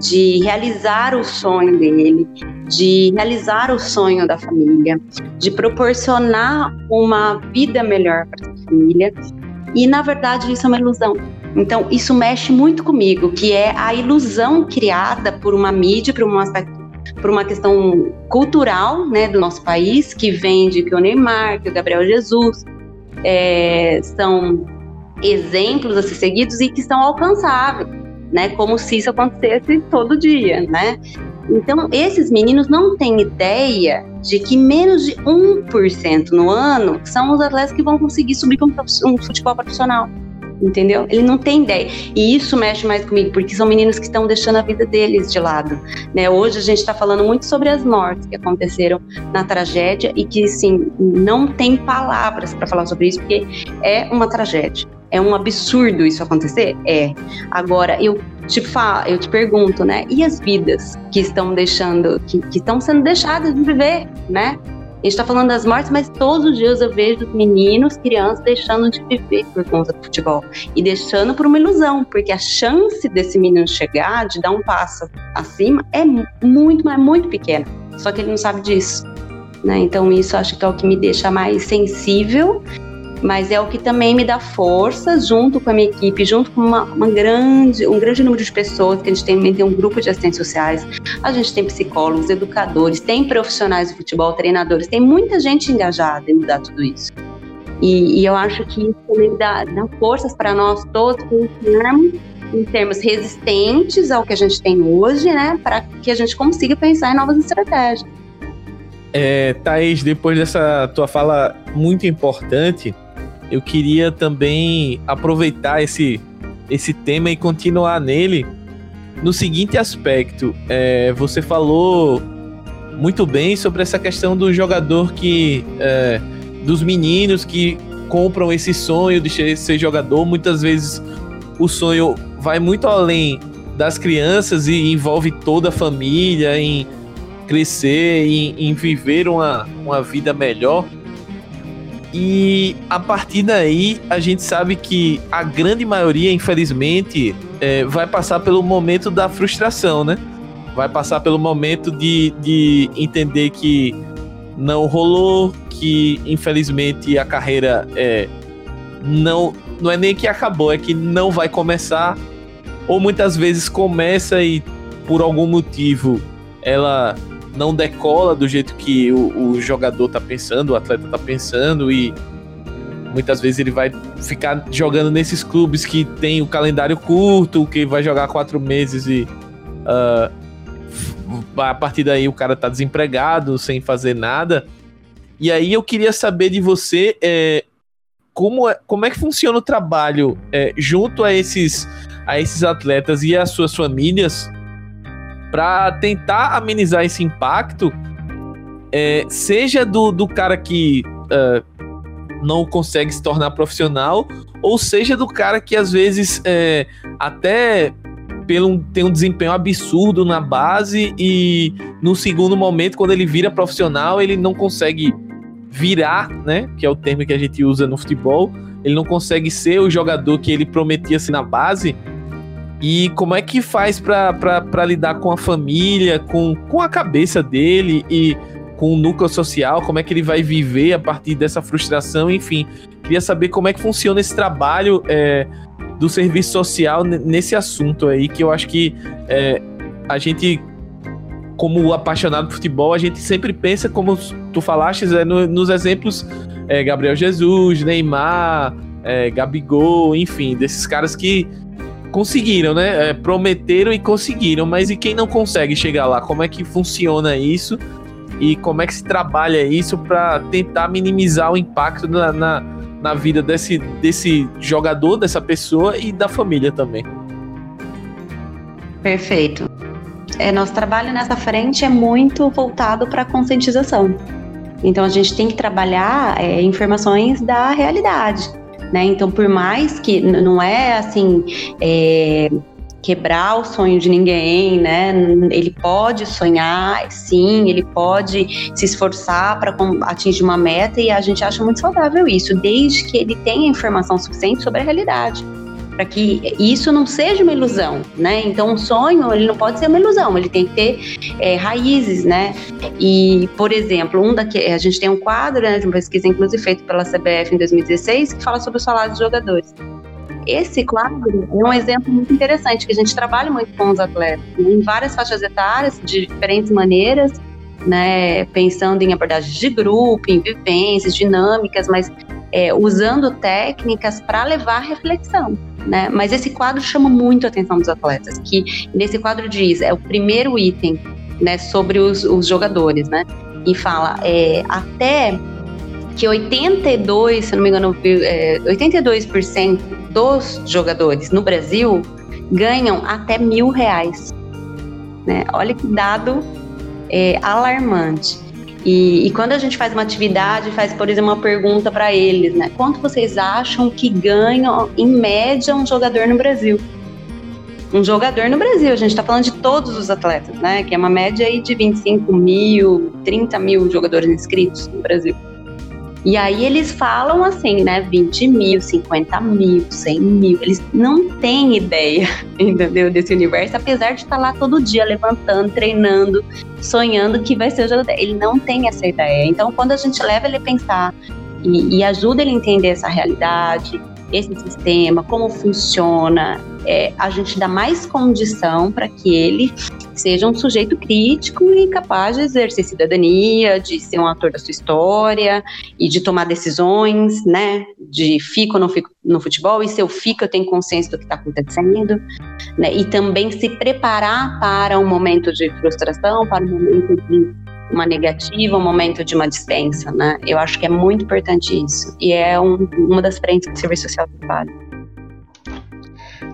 Speaker 4: de realizar o sonho dele, de realizar o sonho da família, de proporcionar uma vida melhor para a família. E na verdade isso é uma ilusão. Então isso mexe muito comigo, que é a ilusão criada por uma mídia, por um aspecto por uma questão cultural né, do nosso país, que vende que o Neymar, que o Gabriel Jesus é, são exemplos a ser seguidos e que são alcançáveis, né? Como se isso acontecesse todo dia, né? Então, esses meninos não têm ideia de que menos de 1% no ano são os atletas que vão conseguir subir para um futebol profissional. Entendeu? Ele não tem ideia. E isso mexe mais comigo, porque são meninos que estão deixando a vida deles de lado. Né? Hoje a gente está falando muito sobre as mortes que aconteceram na tragédia e que, sim, não tem palavras para falar sobre isso, porque é uma tragédia. É um absurdo isso acontecer? É. Agora, eu te falo, eu te pergunto, né? E as vidas que estão deixando, que, que estão sendo deixadas de viver, né? Gente está falando das mortes, mas todos os dias eu vejo meninos, crianças deixando de viver por conta do futebol e deixando por uma ilusão, porque a chance desse menino chegar, de dar um passo acima, é muito, mas muito pequena. Só que ele não sabe disso. Né? Então, isso acho que é o que me deixa mais sensível mas é o que também me dá força, junto com a minha equipe, junto com uma, uma grande, um grande número de pessoas, que a gente tem, tem um grupo de assistentes sociais, a gente tem psicólogos, educadores, tem profissionais de futebol, treinadores, tem muita gente engajada em mudar tudo isso. E, e eu acho que isso também dá, dá forças para nós todos pensarmos em termos resistentes ao que a gente tem hoje, né, para que a gente consiga pensar em novas estratégias.
Speaker 2: É, Thaís, depois dessa tua fala muito importante, eu queria também aproveitar esse, esse tema e continuar nele no seguinte aspecto. É, você falou muito bem sobre essa questão do jogador que. É, dos meninos que compram esse sonho de ser jogador. Muitas vezes o sonho vai muito além das crianças e envolve toda a família em crescer, em, em viver uma, uma vida melhor. E a partir daí, a gente sabe que a grande maioria, infelizmente, é, vai passar pelo momento da frustração, né? Vai passar pelo momento de, de entender que não rolou, que infelizmente a carreira é, não, não é nem que acabou, é que não vai começar. Ou muitas vezes começa e por algum motivo ela não decola do jeito que o, o jogador tá pensando, o atleta tá pensando e muitas vezes ele vai ficar jogando nesses clubes que tem o calendário curto, que vai jogar quatro meses e uh, a partir daí o cara tá desempregado, sem fazer nada. E aí eu queria saber de você é, como, é, como é que funciona o trabalho é, junto a esses, a esses atletas e as suas famílias para tentar amenizar esse impacto, é, seja do, do cara que uh, não consegue se tornar profissional, ou seja do cara que às vezes é, até pelo, tem um desempenho absurdo na base e no segundo momento, quando ele vira profissional, ele não consegue virar, né? Que é o termo que a gente usa no futebol. Ele não consegue ser o jogador que ele prometia ser na base e como é que faz para lidar com a família, com, com a cabeça dele e com o núcleo social, como é que ele vai viver a partir dessa frustração, enfim. Queria saber como é que funciona esse trabalho é, do serviço social nesse assunto aí, que eu acho que é, a gente, como apaixonado por futebol, a gente sempre pensa, como tu falaste, é, no, nos exemplos é, Gabriel Jesus, Neymar, é, Gabigol, enfim, desses caras que conseguiram, né? É, prometeram e conseguiram, mas e quem não consegue chegar lá? Como é que funciona isso? E como é que se trabalha isso para tentar minimizar o impacto na, na, na vida desse, desse jogador, dessa pessoa e da família também?
Speaker 4: Perfeito. É, nosso trabalho nessa frente é muito voltado para conscientização. Então a gente tem que trabalhar é, informações da realidade. Né? Então, por mais que não é assim. É, quebrar o sonho de ninguém, né? Ele pode sonhar, sim, ele pode se esforçar para atingir uma meta e a gente acha muito saudável isso, desde que ele tenha informação suficiente sobre a realidade para que isso não seja uma ilusão, né? Então, um sonho ele não pode ser uma ilusão, ele tem que ter é, raízes, né? E, por exemplo, um daqui, a gente tem um quadro, né, de uma pesquisa inclusive feita pela CBF em 2016 que fala sobre os salários dos jogadores. Esse quadro é um exemplo muito interessante que a gente trabalha muito com os atletas né? em várias faixas etárias, de diferentes maneiras, né? Pensando em abordagens de grupo, em vivências, dinâmicas, mas é, usando técnicas para levar reflexão né? Mas esse quadro chama muito a atenção dos atletas, que nesse quadro diz, é o primeiro item, né, sobre os, os jogadores, né? E fala, é, até que 82, se não me engano, é, 82% dos jogadores no Brasil ganham até mil reais. Né? Olha que dado é, alarmante. E, e, quando a gente faz uma atividade, faz, por exemplo, uma pergunta para eles, né? Quanto vocês acham que ganha, em média, um jogador no Brasil? Um jogador no Brasil, a gente está falando de todos os atletas, né? Que é uma média aí de 25 mil, 30 mil jogadores inscritos no Brasil. E aí eles falam assim, né? 20 mil, 50 mil, 100 mil. Eles não têm ideia, entendeu? Desse universo, apesar de estar lá todo dia levantando, treinando, sonhando que vai ser o jogador. Ele não tem essa ideia. Então, quando a gente leva ele a pensar e, e ajuda ele a entender essa realidade, esse sistema, como funciona, é, a gente dá mais condição para que ele seja um sujeito crítico e capaz de exercer cidadania, de ser um ator da sua história e de tomar decisões, né? De fico ou não fico no futebol, e se eu fico, eu tenho consciência do que está acontecendo, né? E também se preparar para um momento de frustração, para um momento de uma negativa, um momento de uma dispensa, né? Eu acho que é muito importante isso. E é um, uma das frentes que o Serviço Social trabalha.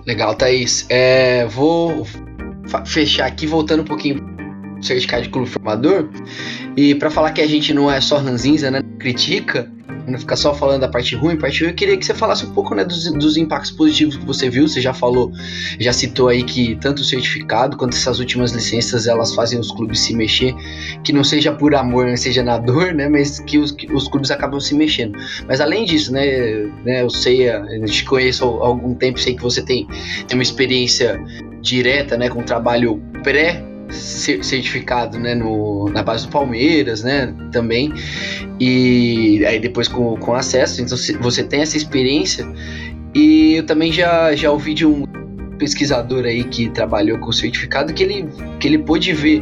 Speaker 3: Legal, Thaís. É, vou fechar aqui, voltando um pouquinho certificado de clube formador. E para falar que a gente não é só ranzinza, né? Critica, não ficar só falando da parte ruim, parte ruim, eu queria que você falasse um pouco né, dos, dos, impactos positivos que você viu. Você já falou, já citou aí que tanto o certificado quanto essas últimas licenças elas fazem os clubes se mexer, que não seja por amor, não seja na dor, né? Mas que os, que os clubes acabam se mexendo. Mas além disso, né, né eu sei, a gente conheço há algum tempo, sei que você tem, tem uma experiência direta, né, com o trabalho pré certificado né, no, na base do Palmeiras, né, também, e aí depois com, com acesso, então você tem essa experiência, e eu também já, já ouvi de um pesquisador aí que trabalhou com o certificado que ele, que ele pôde ver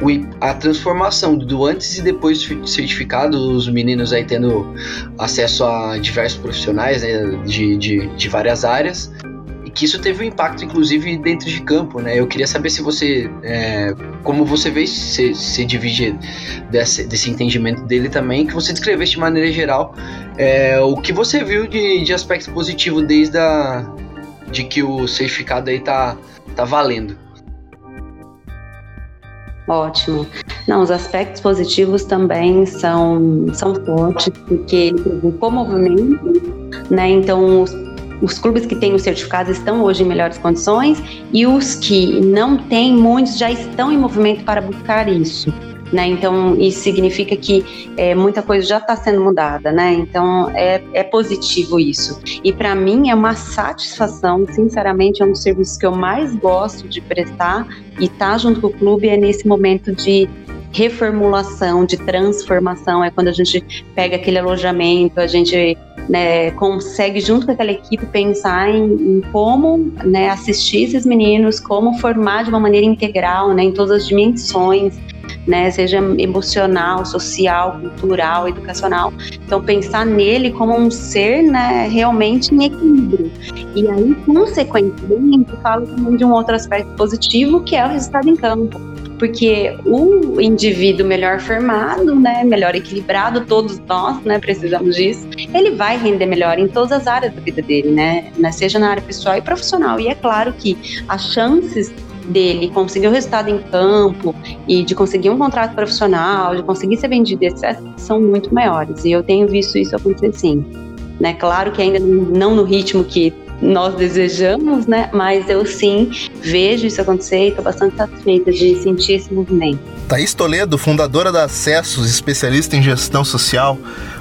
Speaker 3: o, a transformação do antes e depois do certificado, os meninos aí tendo acesso a diversos profissionais né, de, de, de várias áreas, que isso teve um impacto, inclusive, dentro de campo, né? Eu queria saber se você, é, como você vê, se, se divide desse, desse entendimento dele também, que você descrevesse de maneira geral é, o que você viu de, de aspecto positivo desde a, de que o certificado aí tá, tá valendo.
Speaker 4: Ótimo. Não, os aspectos positivos também são, são fortes, porque ele provocou movimento, né? Então, os os clubes que têm o certificado estão hoje em melhores condições e os que não têm, muitos já estão em movimento para buscar isso. Né? Então, isso significa que é, muita coisa já está sendo mudada, né? Então, é, é positivo isso. E para mim é uma satisfação, sinceramente, é um dos serviços que eu mais gosto de prestar e estar tá junto com o clube é nesse momento de reformulação, de transformação, é quando a gente pega aquele alojamento, a gente né, consegue, junto com aquela equipe, pensar em, em como né, assistir esses meninos, como formar de uma maneira integral, né, em todas as dimensões, né? Seja emocional, social, cultural, educacional. Então pensar nele como um ser, né, realmente em equilíbrio. E aí, consequentemente, falo também de um outro aspecto positivo, que é o resultado em campo porque o indivíduo melhor formado, né, melhor equilibrado, todos nós, né, precisamos disso, ele vai render melhor em todas as áreas da vida dele, né, né seja na área pessoal e profissional. E é claro que as chances dele conseguir o resultado em campo e de conseguir um contrato profissional, de conseguir ser vendido, etc., são muito maiores. E eu tenho visto isso acontecer sim. Né? Claro que ainda não no ritmo que nós desejamos, né? Mas eu sim vejo isso acontecer e estou bastante satisfeita de sentir esse movimento.
Speaker 1: Thaís Toledo, fundadora da Acessos, especialista em gestão social.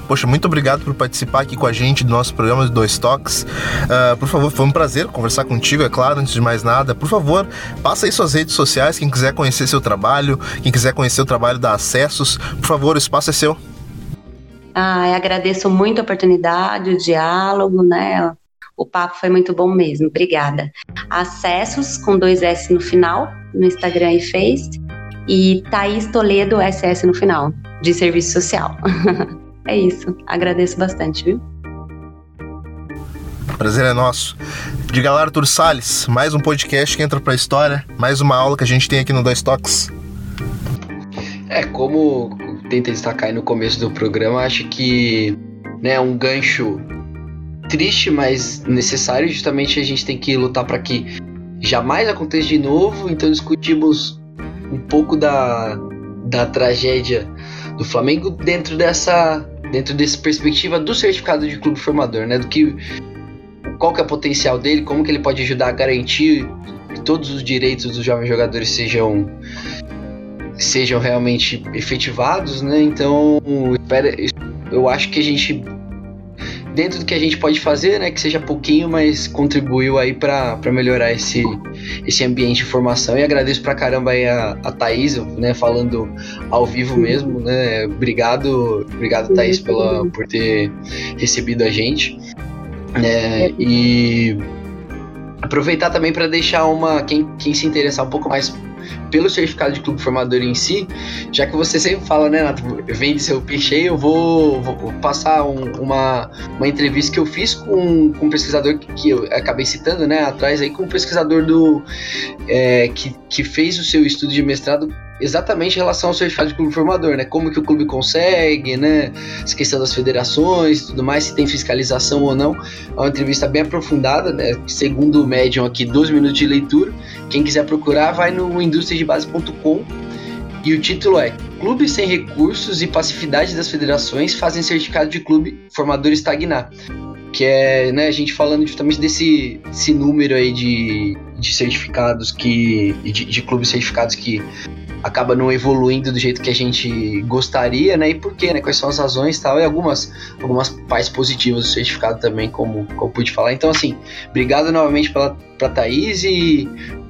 Speaker 1: Poxa, muito obrigado por participar aqui com a gente do nosso programa de Dois Toques. Uh, por favor, foi um prazer conversar contigo, é claro, antes de mais nada. Por favor, passa aí suas redes sociais, quem quiser conhecer seu trabalho, quem quiser conhecer o trabalho da Acessos, por favor, o espaço é seu.
Speaker 4: Ah, agradeço muito a oportunidade, o diálogo, né? O papo foi muito bom mesmo, obrigada. Acessos com dois S no final, no Instagram e Face, e Thaís Toledo SS no final, de serviço social. é isso, agradeço bastante, viu?
Speaker 1: Prazer é nosso. Diga lá, Arthur Salles, mais um podcast que entra pra história, mais uma aula que a gente tem aqui no Dois Toques.
Speaker 3: É, como tentei destacar aí no começo do programa, acho que né, um gancho triste, mas necessário. Justamente a gente tem que lutar para que jamais aconteça de novo. Então discutimos um pouco da, da tragédia do Flamengo dentro dessa dentro dessa perspectiva do certificado de clube formador, né? Do que qual que é o potencial dele, como que ele pode ajudar a garantir que todos os direitos dos jovens jogadores sejam sejam realmente efetivados, né? Então, eu acho que a gente dentro do que a gente pode fazer, né, que seja pouquinho, mas contribuiu aí para melhorar esse, esse ambiente de formação. E agradeço pra caramba aí a, a Thaís, né, falando ao vivo mesmo, né, obrigado, obrigado Thaís pela, por ter recebido a gente. É, e aproveitar também para deixar uma, quem, quem se interessar um pouco mais pelo certificado de clube formador em si, já que você sempre fala, né, Nato, vende seu peixe aí, eu vou, vou passar um, uma, uma entrevista que eu fiz com, com um pesquisador que, que eu acabei citando, né, atrás aí, com um pesquisador do, é, que, que fez o seu estudo de mestrado exatamente em relação ao certificado de clube formador, né? Como que o clube consegue, né? Essa questão das federações tudo mais, se tem fiscalização ou não. É uma entrevista bem aprofundada, né? Segundo o Medium aqui, 12 minutos de leitura. Quem quiser procurar, vai no industriasdebase.com e o título é Clubes sem recursos e passividade das federações fazem certificado de clube formador estagnar. Que é, né, a gente falando justamente desse, desse número aí de, de certificados que. De, de clubes certificados que acaba não evoluindo do jeito que a gente gostaria, né? E por quê, né? Quais são as razões e tal, e algumas, algumas partes positivas do certificado também, como, como eu pude falar. Então, assim, obrigado novamente pela, pra Thaís e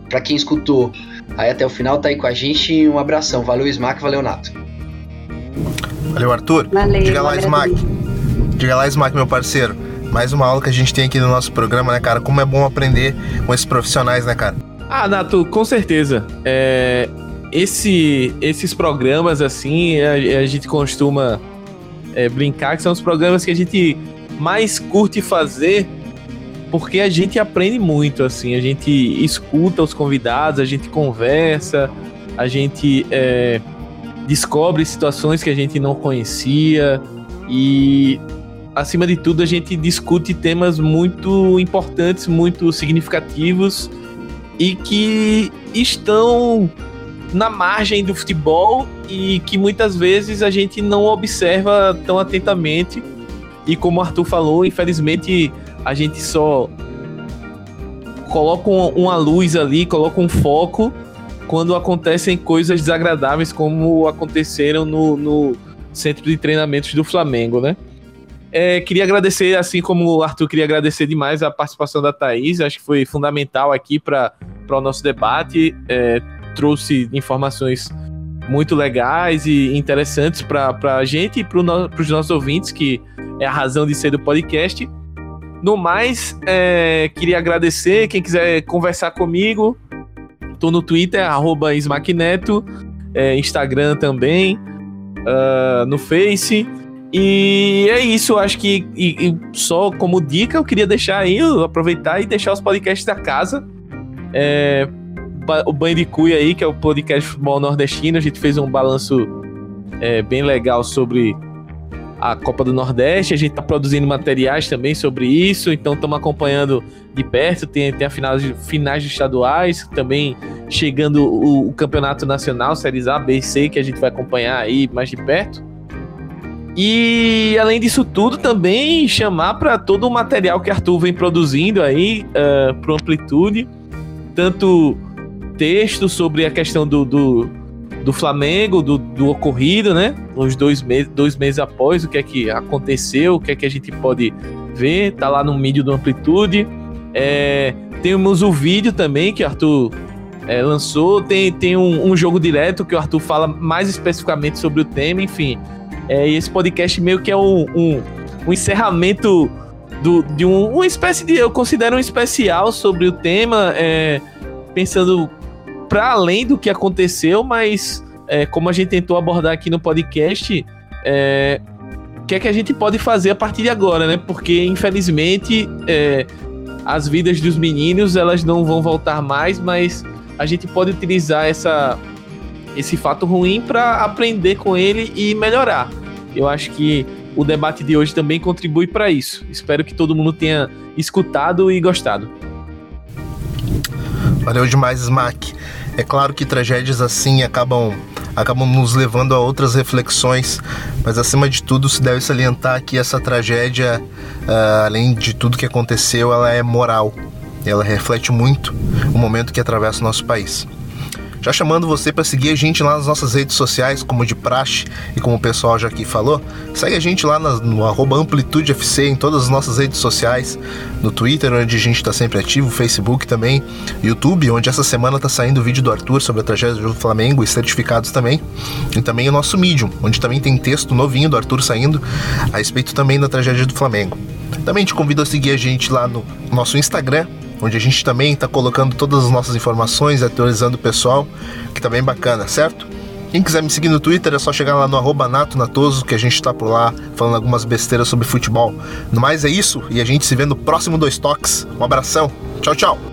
Speaker 3: para quem escutou aí até o final, tá aí com a gente. Um abração. Valeu, Smack, valeu, Nato.
Speaker 1: Valeu, Arthur.
Speaker 4: Valeu,
Speaker 1: Diga lá, Smack. Diga lá, Smack, meu parceiro. Mais uma aula que a gente tem aqui no nosso programa, né, cara? Como é bom aprender com esses profissionais, né, cara?
Speaker 2: Ah, Nato, com certeza. É, esse, esses programas, assim, a, a gente costuma é, brincar que são os programas que a gente mais curte fazer porque a gente aprende muito, assim, a gente escuta os convidados, a gente conversa, a gente é, descobre situações que a gente não conhecia e, acima de tudo, a gente discute temas muito importantes, muito significativos e que estão na margem do futebol e que muitas vezes a gente não observa tão atentamente. E como o Arthur falou, infelizmente a gente só coloca uma luz ali, coloca um foco quando acontecem coisas desagradáveis como aconteceram no, no centro de treinamentos do Flamengo, né? É, queria agradecer, assim como o Arthur, queria agradecer demais a participação da Thaís, acho que foi fundamental aqui para o nosso debate. É, trouxe informações muito legais e interessantes para a gente e para no, os nossos ouvintes, que é a razão de ser do podcast. No mais, é, queria agradecer. Quem quiser conversar comigo, tô no Twitter, arroba Ismaquineto. é, Instagram também, uh, no Face. E é isso, acho que e, e só como dica eu queria deixar aí, aproveitar e deixar os podcasts da casa. É, o Banho de Cuia aí, que é o podcast futebol nordestino, a gente fez um balanço é, bem legal sobre a Copa do Nordeste, a gente está produzindo materiais também sobre isso, então estamos acompanhando de perto, tem, tem a finais, finais estaduais, também chegando o, o, Campeonato Nacional, Séries A, B e C, que a gente vai acompanhar aí mais de perto. E além disso tudo, também chamar para todo o material que Arthur vem produzindo aí uh, eh, para Amplitude, tanto texto sobre a questão do, do do Flamengo, do, do ocorrido, né? Uns dois, meses, dois meses após, o que é que aconteceu, o que é que a gente pode ver, tá lá no mídia do Amplitude. É, temos o vídeo também que o Arthur é, lançou, tem, tem um, um, jogo direto que o Arthur fala mais especificamente sobre o tema, enfim. É, e esse podcast meio que é um, um, um encerramento do, de um, uma espécie de. Eu considero um especial sobre o tema, é, pensando para além do que aconteceu, mas é, como a gente tentou abordar aqui no podcast, é, o que é que a gente pode fazer a partir de agora, né? Porque infelizmente é, as vidas dos meninos elas não vão voltar mais, mas a gente pode utilizar essa, esse fato ruim para aprender com ele e melhorar. Eu acho que o debate de hoje também contribui para isso. Espero que todo mundo tenha escutado e gostado.
Speaker 1: Valeu demais, Smack. É claro que tragédias assim acabam acabam nos levando a outras reflexões, mas acima de tudo se deve salientar que essa tragédia, uh, além de tudo que aconteceu, ela é moral. Ela reflete muito o momento que atravessa o nosso país. Já chamando você para seguir a gente lá nas nossas redes sociais, como de praxe e como o pessoal já aqui falou, segue a gente lá no AmplitudeFC em todas as nossas redes sociais, no Twitter, onde a gente está sempre ativo, Facebook também, YouTube, onde essa semana está saindo o vídeo do Arthur sobre a tragédia do Flamengo e certificados também, e também o nosso Medium, onde também tem texto novinho do Arthur saindo a respeito também da tragédia do Flamengo. Também te convido a seguir a gente lá no nosso Instagram, onde a gente também está colocando todas as nossas informações, atualizando o pessoal, que tá bem bacana, certo? Quem quiser me seguir no Twitter é só chegar lá no arroba Nato Natoso, que a gente está por lá falando algumas besteiras sobre futebol. No mais é isso, e a gente se vê no próximo Dois Toques. Um abração, tchau, tchau!